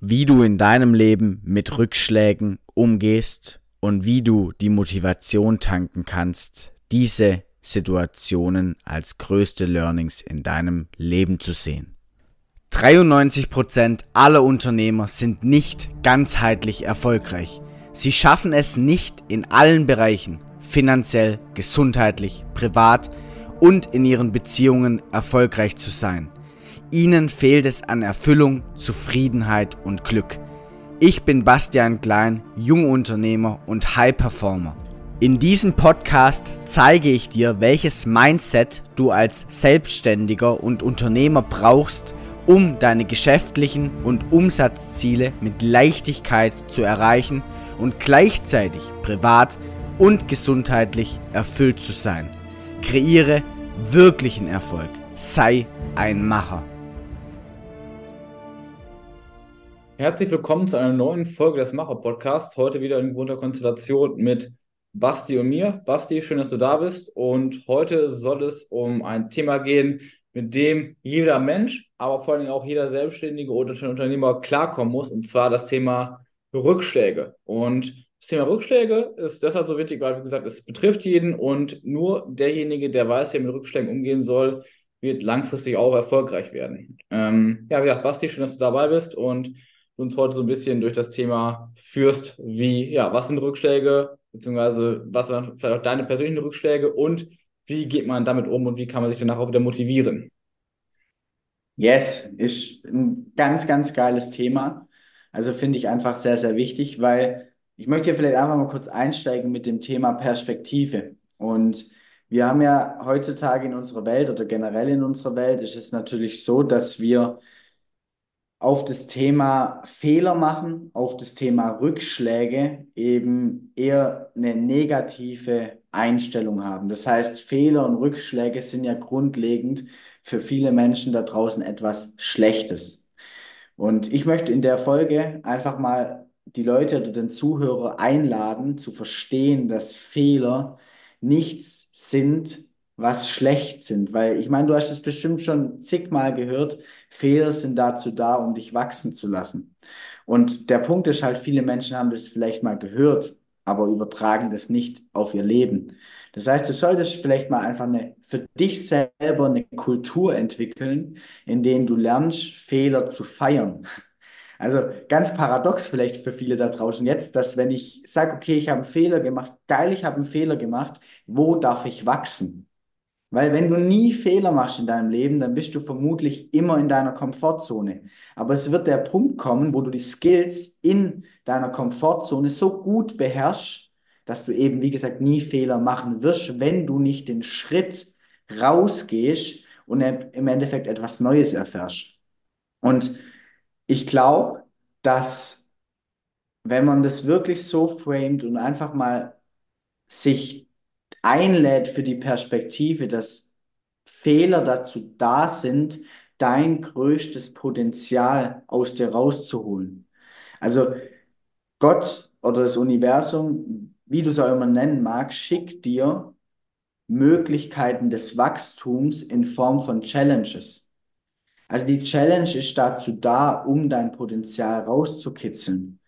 wie du in deinem Leben mit Rückschlägen umgehst und wie du die Motivation tanken kannst, diese Situationen als größte Learnings in deinem Leben zu sehen. 93% aller Unternehmer sind nicht ganzheitlich erfolgreich. Sie schaffen es nicht in allen Bereichen, finanziell, gesundheitlich, privat und in ihren Beziehungen erfolgreich zu sein. Ihnen fehlt es an Erfüllung, Zufriedenheit und Glück. Ich bin Bastian Klein, Jungunternehmer und High Performer. In diesem Podcast zeige ich dir, welches Mindset du als Selbstständiger und Unternehmer brauchst, um deine geschäftlichen und Umsatzziele mit Leichtigkeit zu erreichen und gleichzeitig privat und gesundheitlich erfüllt zu sein. Kreiere wirklichen Erfolg. Sei ein Macher. Herzlich willkommen zu einer neuen Folge des Macher-Podcasts. Heute wieder in gewohnter Konstellation mit Basti und mir. Basti, schön, dass du da bist. Und heute soll es um ein Thema gehen, mit dem jeder Mensch, aber vor allem auch jeder Selbstständige oder Unternehmer klarkommen muss. Und zwar das Thema Rückschläge. Und das Thema Rückschläge ist deshalb so wichtig, weil, wie gesagt, es betrifft jeden und nur derjenige, der weiß, wie er mit Rückschlägen umgehen soll, wird langfristig auch erfolgreich werden. Ähm, ja, wie gesagt, Basti, schön, dass du dabei bist und uns heute so ein bisschen durch das Thema führst, wie, ja, was sind Rückschläge, beziehungsweise was sind vielleicht auch deine persönlichen Rückschläge und wie geht man damit um und wie kann man sich danach auch wieder motivieren? Yes, ist ein ganz, ganz geiles Thema. Also finde ich einfach sehr, sehr wichtig, weil ich möchte hier vielleicht einfach mal kurz einsteigen mit dem Thema Perspektive. Und wir haben ja heutzutage in unserer Welt oder generell in unserer Welt ist es natürlich so, dass wir auf das Thema Fehler machen, auf das Thema Rückschläge eben eher eine negative Einstellung haben. Das heißt, Fehler und Rückschläge sind ja grundlegend für viele Menschen da draußen etwas Schlechtes. Und ich möchte in der Folge einfach mal die Leute oder den Zuhörer einladen, zu verstehen, dass Fehler nichts sind, was schlecht sind. Weil ich meine, du hast es bestimmt schon zigmal gehört, Fehler sind dazu da, um dich wachsen zu lassen. Und der Punkt ist halt, viele Menschen haben das vielleicht mal gehört, aber übertragen das nicht auf ihr Leben. Das heißt, du solltest vielleicht mal einfach eine, für dich selber eine Kultur entwickeln, in der du lernst, Fehler zu feiern. Also ganz paradox vielleicht für viele da draußen jetzt, dass wenn ich sage, okay, ich habe einen Fehler gemacht, geil, ich habe einen Fehler gemacht, wo darf ich wachsen? Weil wenn du nie Fehler machst in deinem Leben, dann bist du vermutlich immer in deiner Komfortzone. Aber es wird der Punkt kommen, wo du die Skills in deiner Komfortzone so gut beherrschst, dass du eben, wie gesagt, nie Fehler machen wirst, wenn du nicht den Schritt rausgehst und im Endeffekt etwas Neues erfährst. Und ich glaube, dass wenn man das wirklich so framet und einfach mal sich einlädt für die Perspektive, dass Fehler dazu da sind, dein größtes Potenzial aus dir rauszuholen. Also Gott oder das Universum, wie du es auch immer nennen magst, schickt dir Möglichkeiten des Wachstums in Form von Challenges. Also die Challenge ist dazu da, um dein Potenzial rauszukitzeln.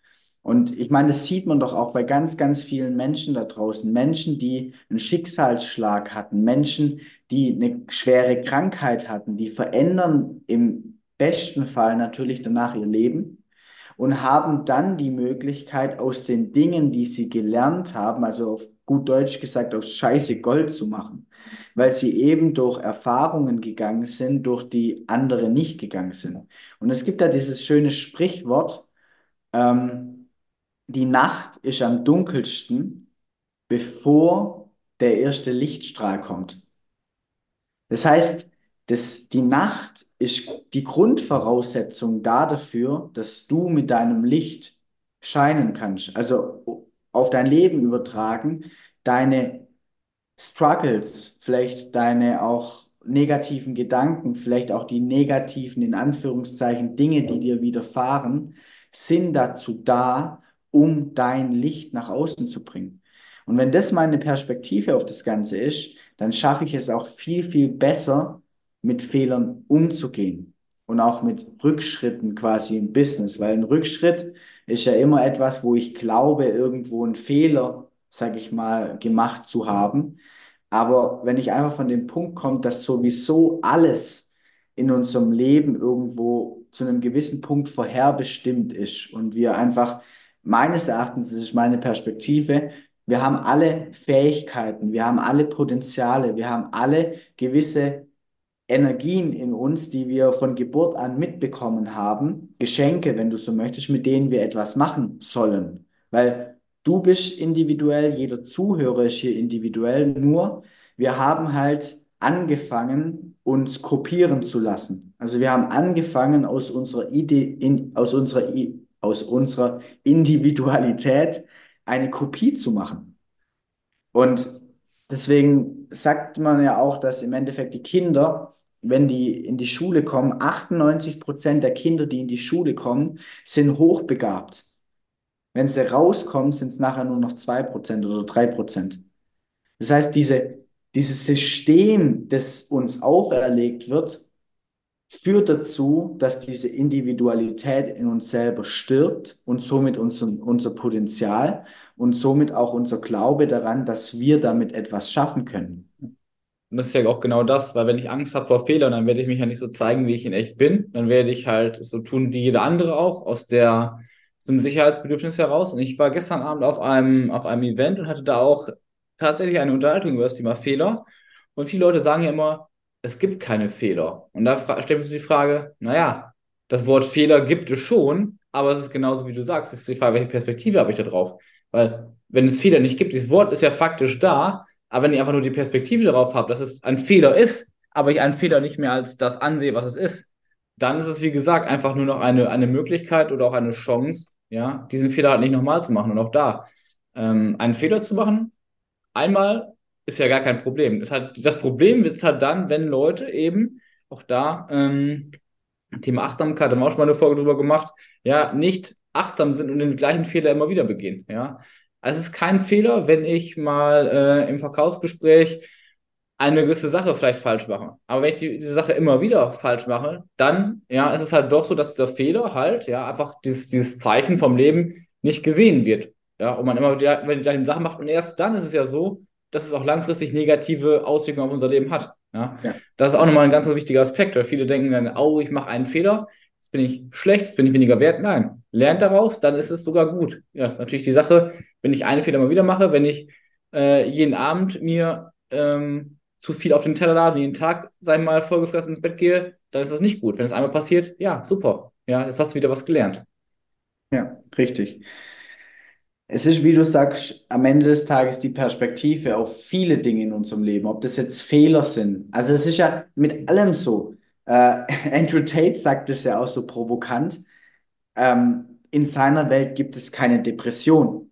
Und ich meine, das sieht man doch auch bei ganz, ganz vielen Menschen da draußen. Menschen, die einen Schicksalsschlag hatten, Menschen, die eine schwere Krankheit hatten, die verändern im besten Fall natürlich danach ihr Leben und haben dann die Möglichkeit, aus den Dingen, die sie gelernt haben, also auf gut Deutsch gesagt, aus Scheiße Gold zu machen, weil sie eben durch Erfahrungen gegangen sind, durch die andere nicht gegangen sind. Und es gibt da dieses schöne Sprichwort, ähm, die Nacht ist am dunkelsten, bevor der erste Lichtstrahl kommt. Das heißt, das, die Nacht ist die Grundvoraussetzung da dafür, dass du mit deinem Licht scheinen kannst. Also auf dein Leben übertragen, deine Struggles, vielleicht deine auch negativen Gedanken, vielleicht auch die negativen, in Anführungszeichen, Dinge, die dir widerfahren, sind dazu da, um dein Licht nach außen zu bringen. Und wenn das meine Perspektive auf das Ganze ist, dann schaffe ich es auch viel, viel besser, mit Fehlern umzugehen. und auch mit Rückschritten quasi im Business, weil ein Rückschritt ist ja immer etwas, wo ich glaube, irgendwo einen Fehler, sage ich mal, gemacht zu haben. Aber wenn ich einfach von dem Punkt komme, dass sowieso alles in unserem Leben irgendwo zu einem gewissen Punkt vorherbestimmt ist und wir einfach, meines Erachtens, das ist meine Perspektive, wir haben alle Fähigkeiten, wir haben alle Potenziale, wir haben alle gewisse Energien in uns, die wir von Geburt an mitbekommen haben, Geschenke, wenn du so möchtest, mit denen wir etwas machen sollen. Weil du bist individuell, jeder Zuhörer ist hier individuell, nur wir haben halt angefangen, uns kopieren zu lassen. Also wir haben angefangen, aus unserer, Ide in, aus unserer, aus unserer Individualität eine Kopie zu machen. Und deswegen sagt man ja auch, dass im Endeffekt die Kinder, wenn die in die Schule kommen, 98 Prozent der Kinder, die in die Schule kommen, sind hochbegabt. Wenn sie rauskommen, sind es nachher nur noch 2 Prozent oder 3 Prozent. Das heißt, diese, dieses System, das uns auferlegt wird, führt dazu, dass diese Individualität in uns selber stirbt und somit unser, unser Potenzial und somit auch unser Glaube daran, dass wir damit etwas schaffen können. Und das ist ja auch genau das, weil wenn ich Angst habe vor Fehlern, dann werde ich mich ja nicht so zeigen, wie ich in echt bin. Dann werde ich halt so tun wie jeder andere auch, aus der zum Sicherheitsbedürfnis heraus. Und ich war gestern Abend auf einem, auf einem Event und hatte da auch tatsächlich eine Unterhaltung über das Thema Fehler. Und viele Leute sagen ja immer, es gibt keine Fehler. Und da stellt man sich die Frage, naja, das Wort Fehler gibt es schon, aber es ist genauso wie du sagst, es ist die Frage, welche Perspektive habe ich da drauf? Weil, wenn es Fehler nicht gibt, dieses Wort ist ja faktisch da, aber wenn ich einfach nur die Perspektive darauf habe, dass es ein Fehler ist, aber ich einen Fehler nicht mehr als das ansehe, was es ist, dann ist es, wie gesagt, einfach nur noch eine, eine Möglichkeit oder auch eine Chance, ja, diesen Fehler halt nicht nochmal zu machen. Und auch da, ähm, einen Fehler zu machen, einmal ist ja gar kein Problem. Das, hat, das Problem wird es halt dann, wenn Leute eben, auch da, ähm, Thema Achtsamkeit, haben wir auch schon mal eine Folge drüber gemacht, ja, nicht achtsam sind und den gleichen Fehler immer wieder begehen. Ja, also es ist kein Fehler, wenn ich mal äh, im Verkaufsgespräch eine gewisse Sache vielleicht falsch mache. Aber wenn ich die, diese Sache immer wieder falsch mache, dann ja, ist es halt doch so, dass dieser Fehler halt, ja, einfach dieses, dieses Zeichen vom Leben nicht gesehen wird. Ja, und man immer wieder die gleichen Sachen macht. Und erst dann ist es ja so, dass es auch langfristig negative Auswirkungen auf unser Leben hat. Ja? ja. Das ist auch nochmal ein ganz, ganz wichtiger Aspekt, weil viele denken dann, oh, ich mache einen Fehler, bin ich schlecht, bin ich weniger wert? Nein. Lernt daraus, dann ist es sogar gut. Ja, ist natürlich die Sache, wenn ich einen Fehler mal wieder mache, wenn ich äh, jeden Abend mir ähm, zu viel auf den Teller lade, jeden Tag, sei mal, vollgefressen ins Bett gehe, dann ist das nicht gut. Wenn es einmal passiert, ja, super. Ja, jetzt hast du wieder was gelernt. Ja, richtig. Es ist, wie du sagst, am Ende des Tages die Perspektive auf viele Dinge in unserem Leben, ob das jetzt Fehler sind. Also es ist ja mit allem so. Äh, Andrew Tate sagt es ja auch so provokant. Ähm, in seiner Welt gibt es keine Depression.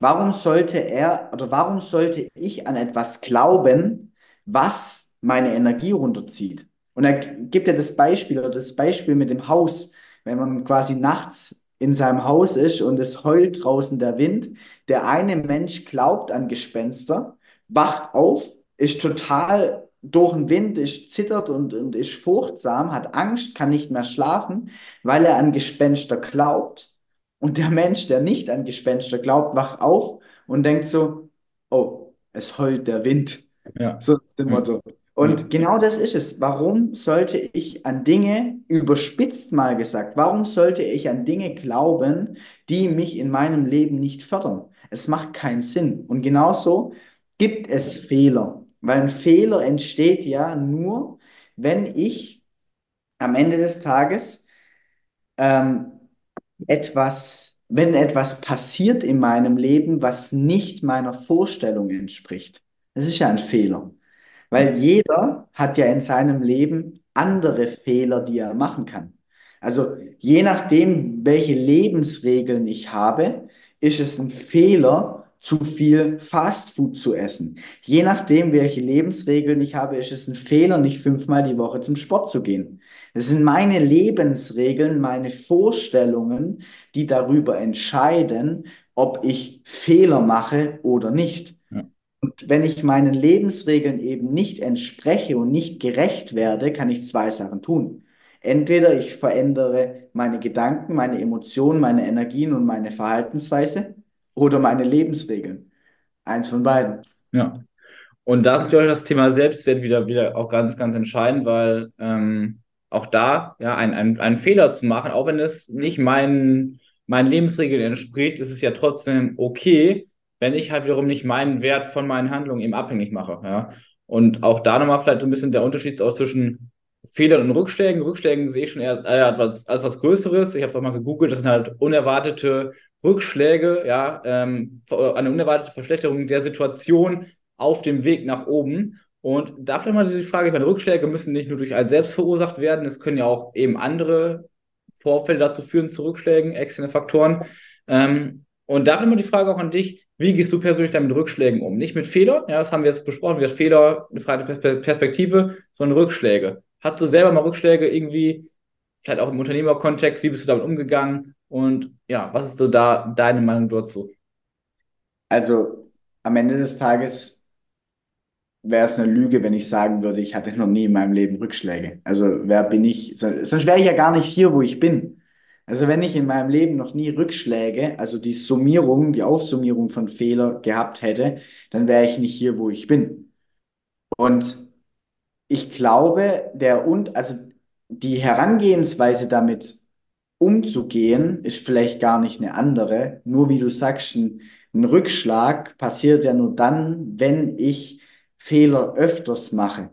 Warum sollte er oder warum sollte ich an etwas glauben, was meine Energie runterzieht? Und er gibt ja das Beispiel oder das Beispiel mit dem Haus, wenn man quasi nachts in seinem Haus ist und es heult draußen der Wind. Der eine Mensch glaubt an Gespenster, wacht auf, ist total durch den Wind, ist zittert und, und ist furchtsam, hat Angst, kann nicht mehr schlafen, weil er an Gespenster glaubt. Und der Mensch, der nicht an Gespenster glaubt, wacht auf und denkt so, oh, es heult der Wind. Ja. So dem Motto. Und genau das ist es. Warum sollte ich an Dinge, überspitzt mal gesagt, warum sollte ich an Dinge glauben, die mich in meinem Leben nicht fördern? Es macht keinen Sinn. Und genauso gibt es Fehler, weil ein Fehler entsteht ja nur, wenn ich am Ende des Tages ähm, etwas, wenn etwas passiert in meinem Leben, was nicht meiner Vorstellung entspricht. Das ist ja ein Fehler. Weil jeder hat ja in seinem Leben andere Fehler, die er machen kann. Also je nachdem, welche Lebensregeln ich habe, ist es ein Fehler, zu viel Fastfood zu essen. Je nachdem, welche Lebensregeln ich habe, ist es ein Fehler, nicht fünfmal die Woche zum Sport zu gehen. Das sind meine Lebensregeln, meine Vorstellungen, die darüber entscheiden, ob ich Fehler mache oder nicht. Wenn ich meinen Lebensregeln eben nicht entspreche und nicht gerecht werde, kann ich zwei Sachen tun. Entweder ich verändere meine Gedanken, meine Emotionen, meine Energien und meine Verhaltensweise oder meine Lebensregeln. Eins von beiden. Ja. Und da ist natürlich das Thema Selbstwert wieder, wieder auch ganz, ganz entscheidend, weil ähm, auch da ja ein, ein, einen Fehler zu machen, auch wenn es nicht meinen, meinen Lebensregeln entspricht, ist es ja trotzdem okay, wenn ich halt wiederum nicht meinen Wert von meinen Handlungen eben abhängig mache. Ja? Und auch da nochmal vielleicht so ein bisschen der Unterschied aus zwischen Fehlern und Rückschlägen. Rückschlägen sehe ich schon eher äh, als, als was Größeres. Ich habe es auch mal gegoogelt, das sind halt unerwartete Rückschläge, ja, ähm, eine unerwartete Verschlechterung der Situation auf dem Weg nach oben. Und da vielleicht mal die Frage, ich meine, Rückschläge müssen nicht nur durch einen selbst verursacht werden, es können ja auch eben andere Vorfälle dazu führen, zu Rückschlägen, externe Faktoren. Ähm, und da immer die Frage auch an dich, wie gehst du persönlich dann mit Rückschlägen um? Nicht mit Fehlern, ja, das haben wir jetzt besprochen, wie das Fehler, eine freie Perspektive, sondern Rückschläge. Hast du selber mal Rückschläge irgendwie, vielleicht auch im Unternehmerkontext, wie bist du damit umgegangen? Und ja, was ist so da deine Meinung dazu? Also am Ende des Tages wäre es eine Lüge, wenn ich sagen würde, ich hatte noch nie in meinem Leben Rückschläge. Also wer bin ich? Sonst wäre ich ja gar nicht hier, wo ich bin. Also wenn ich in meinem Leben noch nie Rückschläge, also die Summierung, die Aufsummierung von Fehler gehabt hätte, dann wäre ich nicht hier, wo ich bin. Und ich glaube, der und also die Herangehensweise damit umzugehen, ist vielleicht gar nicht eine andere. Nur wie du sagst, ein, ein Rückschlag passiert ja nur dann, wenn ich Fehler öfters mache.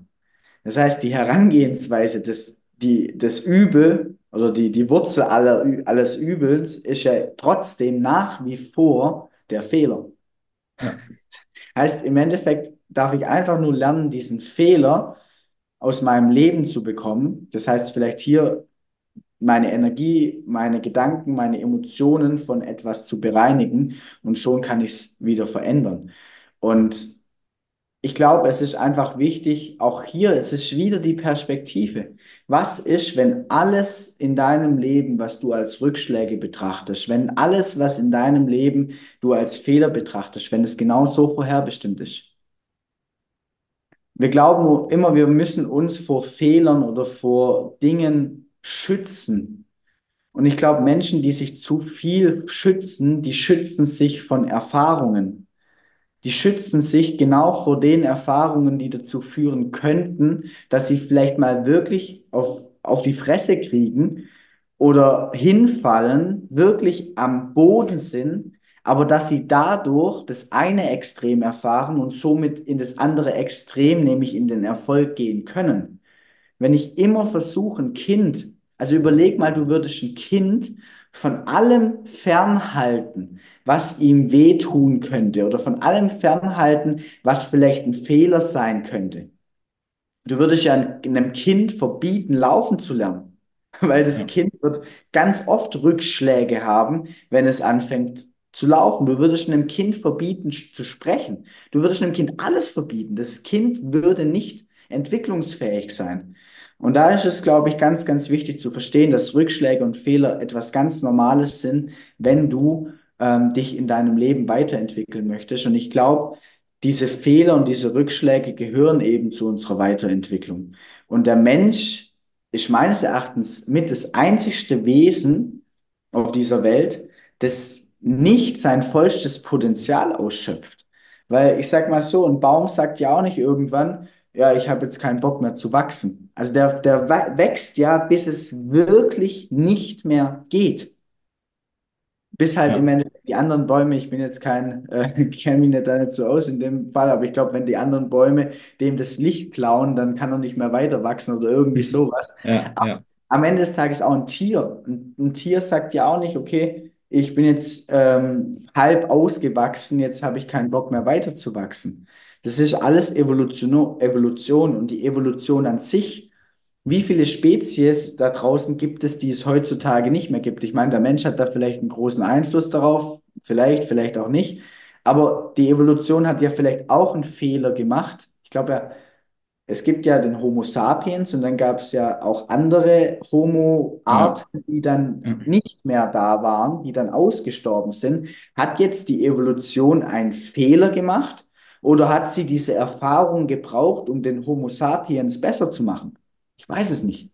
Das heißt, die Herangehensweise des, die, des Übel oder die, die Wurzel aller, alles Übels ist ja trotzdem nach wie vor der Fehler. Ja. Heißt, im Endeffekt darf ich einfach nur lernen, diesen Fehler aus meinem Leben zu bekommen. Das heißt, vielleicht hier meine Energie, meine Gedanken, meine Emotionen von etwas zu bereinigen und schon kann ich es wieder verändern. Und ich glaube, es ist einfach wichtig, auch hier, es ist wieder die Perspektive. Was ist, wenn alles in deinem Leben, was du als Rückschläge betrachtest, wenn alles, was in deinem Leben du als Fehler betrachtest, wenn es genau so vorherbestimmt ist? Wir glauben immer, wir müssen uns vor Fehlern oder vor Dingen schützen. Und ich glaube, Menschen, die sich zu viel schützen, die schützen sich von Erfahrungen die schützen sich genau vor den Erfahrungen, die dazu führen könnten, dass sie vielleicht mal wirklich auf, auf die Fresse kriegen oder hinfallen, wirklich am Boden sind, aber dass sie dadurch das eine Extrem erfahren und somit in das andere Extrem, nämlich in den Erfolg gehen können. Wenn ich immer versuche, ein Kind, also überleg mal, du würdest ein Kind von allem fernhalten, was ihm wehtun könnte oder von allem fernhalten, was vielleicht ein Fehler sein könnte. Du würdest ja einem Kind verbieten, laufen zu lernen, weil das ja. Kind wird ganz oft Rückschläge haben, wenn es anfängt zu laufen. Du würdest einem Kind verbieten zu sprechen. Du würdest einem Kind alles verbieten. Das Kind würde nicht entwicklungsfähig sein. Und da ist es, glaube ich, ganz, ganz wichtig zu verstehen, dass Rückschläge und Fehler etwas ganz Normales sind, wenn du ähm, dich in deinem Leben weiterentwickeln möchtest. Und ich glaube, diese Fehler und diese Rückschläge gehören eben zu unserer Weiterentwicklung. Und der Mensch ist meines Erachtens mit das einzigste Wesen auf dieser Welt, das nicht sein vollstes Potenzial ausschöpft. Weil ich sag mal so, ein Baum sagt ja auch nicht irgendwann, ja, ich habe jetzt keinen Bock mehr zu wachsen. Also der, der wächst ja, bis es wirklich nicht mehr geht. Bis halt ja. im Endeffekt die anderen Bäume, ich bin jetzt kein, äh, kenne mich nicht da nicht so aus in dem Fall, aber ich glaube, wenn die anderen Bäume dem das Licht klauen, dann kann er nicht mehr weiter wachsen oder irgendwie sowas. Ja, ja. Am Ende des Tages auch ein Tier. Ein, ein Tier sagt ja auch nicht, okay, ich bin jetzt ähm, halb ausgewachsen, jetzt habe ich keinen Bock mehr weiterzuwachsen. Das ist alles Evolution, Evolution und die Evolution an sich. Wie viele Spezies da draußen gibt es, die es heutzutage nicht mehr gibt? Ich meine, der Mensch hat da vielleicht einen großen Einfluss darauf, vielleicht, vielleicht auch nicht. Aber die Evolution hat ja vielleicht auch einen Fehler gemacht. Ich glaube ja, es gibt ja den Homo sapiens und dann gab es ja auch andere Homo-Arten, die dann nicht mehr da waren, die dann ausgestorben sind. Hat jetzt die Evolution einen Fehler gemacht? Oder hat sie diese Erfahrung gebraucht, um den Homo sapiens besser zu machen? Ich weiß es nicht.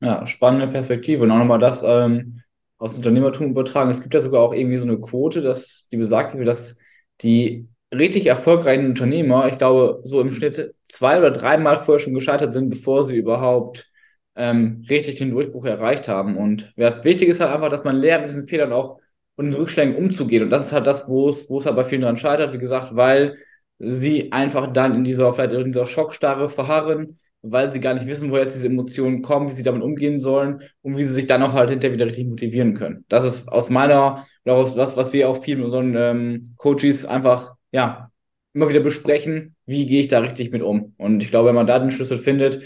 Ja, spannende Perspektive. Und auch nochmal das ähm, aus Unternehmertum übertragen. Es gibt ja sogar auch irgendwie so eine Quote, dass die besagt, dass die richtig erfolgreichen Unternehmer, ich glaube, so im Schnitt zwei oder dreimal vorher schon gescheitert sind, bevor sie überhaupt ähm, richtig den Durchbruch erreicht haben. Und wichtig ist halt einfach, dass man lernt, mit diesen Fehlern auch und den Rückschlägen umzugehen. Und das ist halt das, wo es, wo es halt bei vielen daran scheitert, wie gesagt, weil sie einfach dann in dieser, vielleicht in dieser Schockstarre verharren, weil sie gar nicht wissen, woher jetzt diese Emotionen kommen, wie sie damit umgehen sollen und wie sie sich dann auch halt hinterher wieder richtig motivieren können. Das ist aus meiner, oder aus was, was wir auch viel mit unseren ähm, Coaches einfach, ja, immer wieder besprechen, wie gehe ich da richtig mit um. Und ich glaube, wenn man da den Schlüssel findet,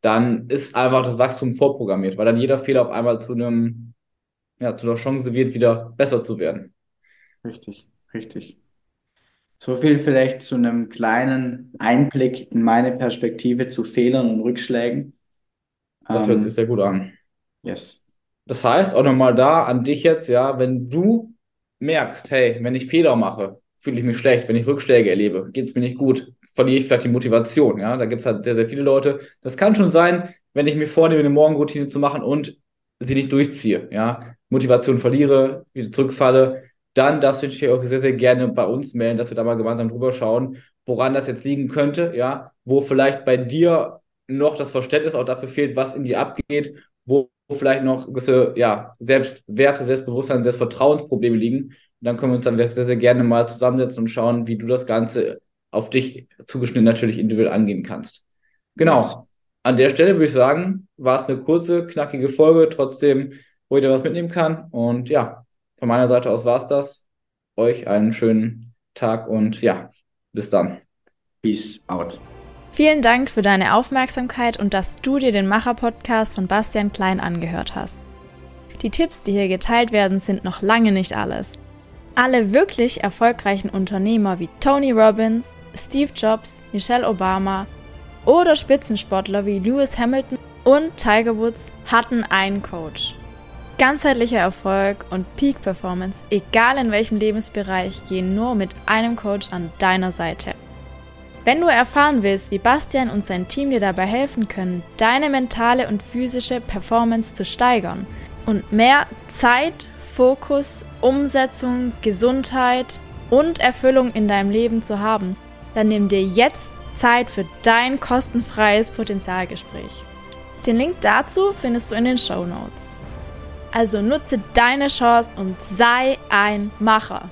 dann ist einfach das Wachstum vorprogrammiert, weil dann jeder Fehler auf einmal zu einem, ja, zu einer Chance wird, wieder besser zu werden. Richtig, richtig. So viel vielleicht zu einem kleinen Einblick in meine Perspektive zu Fehlern und Rückschlägen. Das hört ähm, sich sehr gut an. Yes. Das heißt auch nochmal da an dich jetzt, ja, wenn du merkst, hey, wenn ich Fehler mache, fühle ich mich schlecht, wenn ich Rückschläge erlebe, geht es mir nicht gut, verliere ich vielleicht die Motivation. Ja, da gibt es halt sehr, sehr viele Leute. Das kann schon sein, wenn ich mir vornehme, eine Morgenroutine zu machen und sie nicht durchziehe. Ja, Motivation verliere, wieder zurückfalle, dann darfst du dich auch sehr, sehr gerne bei uns melden, dass wir da mal gemeinsam drüber schauen, woran das jetzt liegen könnte. Ja, wo vielleicht bei dir noch das Verständnis auch dafür fehlt, was in dir abgeht, wo vielleicht noch gewisse ja, Selbstwerte, Selbstbewusstsein, Selbstvertrauensprobleme liegen. Und dann können wir uns dann sehr, sehr gerne mal zusammensetzen und schauen, wie du das Ganze auf dich zugeschnitten natürlich individuell angehen kannst. Genau. Yes. An der Stelle würde ich sagen, war es eine kurze, knackige Folge, trotzdem, wo jeder was mitnehmen kann. Und ja, von meiner Seite aus war es das. Euch einen schönen Tag und ja, bis dann. Peace out. Vielen Dank für deine Aufmerksamkeit und dass du dir den Macher-Podcast von Bastian Klein angehört hast. Die Tipps, die hier geteilt werden, sind noch lange nicht alles. Alle wirklich erfolgreichen Unternehmer wie Tony Robbins, Steve Jobs, Michelle Obama oder Spitzensportler wie Lewis Hamilton und Tiger Woods hatten einen Coach. Ganzheitlicher Erfolg und Peak Performance, egal in welchem Lebensbereich, gehen nur mit einem Coach an deiner Seite. Wenn du erfahren willst, wie Bastian und sein Team dir dabei helfen können, deine mentale und physische Performance zu steigern und mehr Zeit, Fokus, Umsetzung, Gesundheit und Erfüllung in deinem Leben zu haben, dann nimm dir jetzt Zeit für dein kostenfreies Potenzialgespräch. Den Link dazu findest du in den Show Notes. Also nutze deine Chance und sei ein Macher.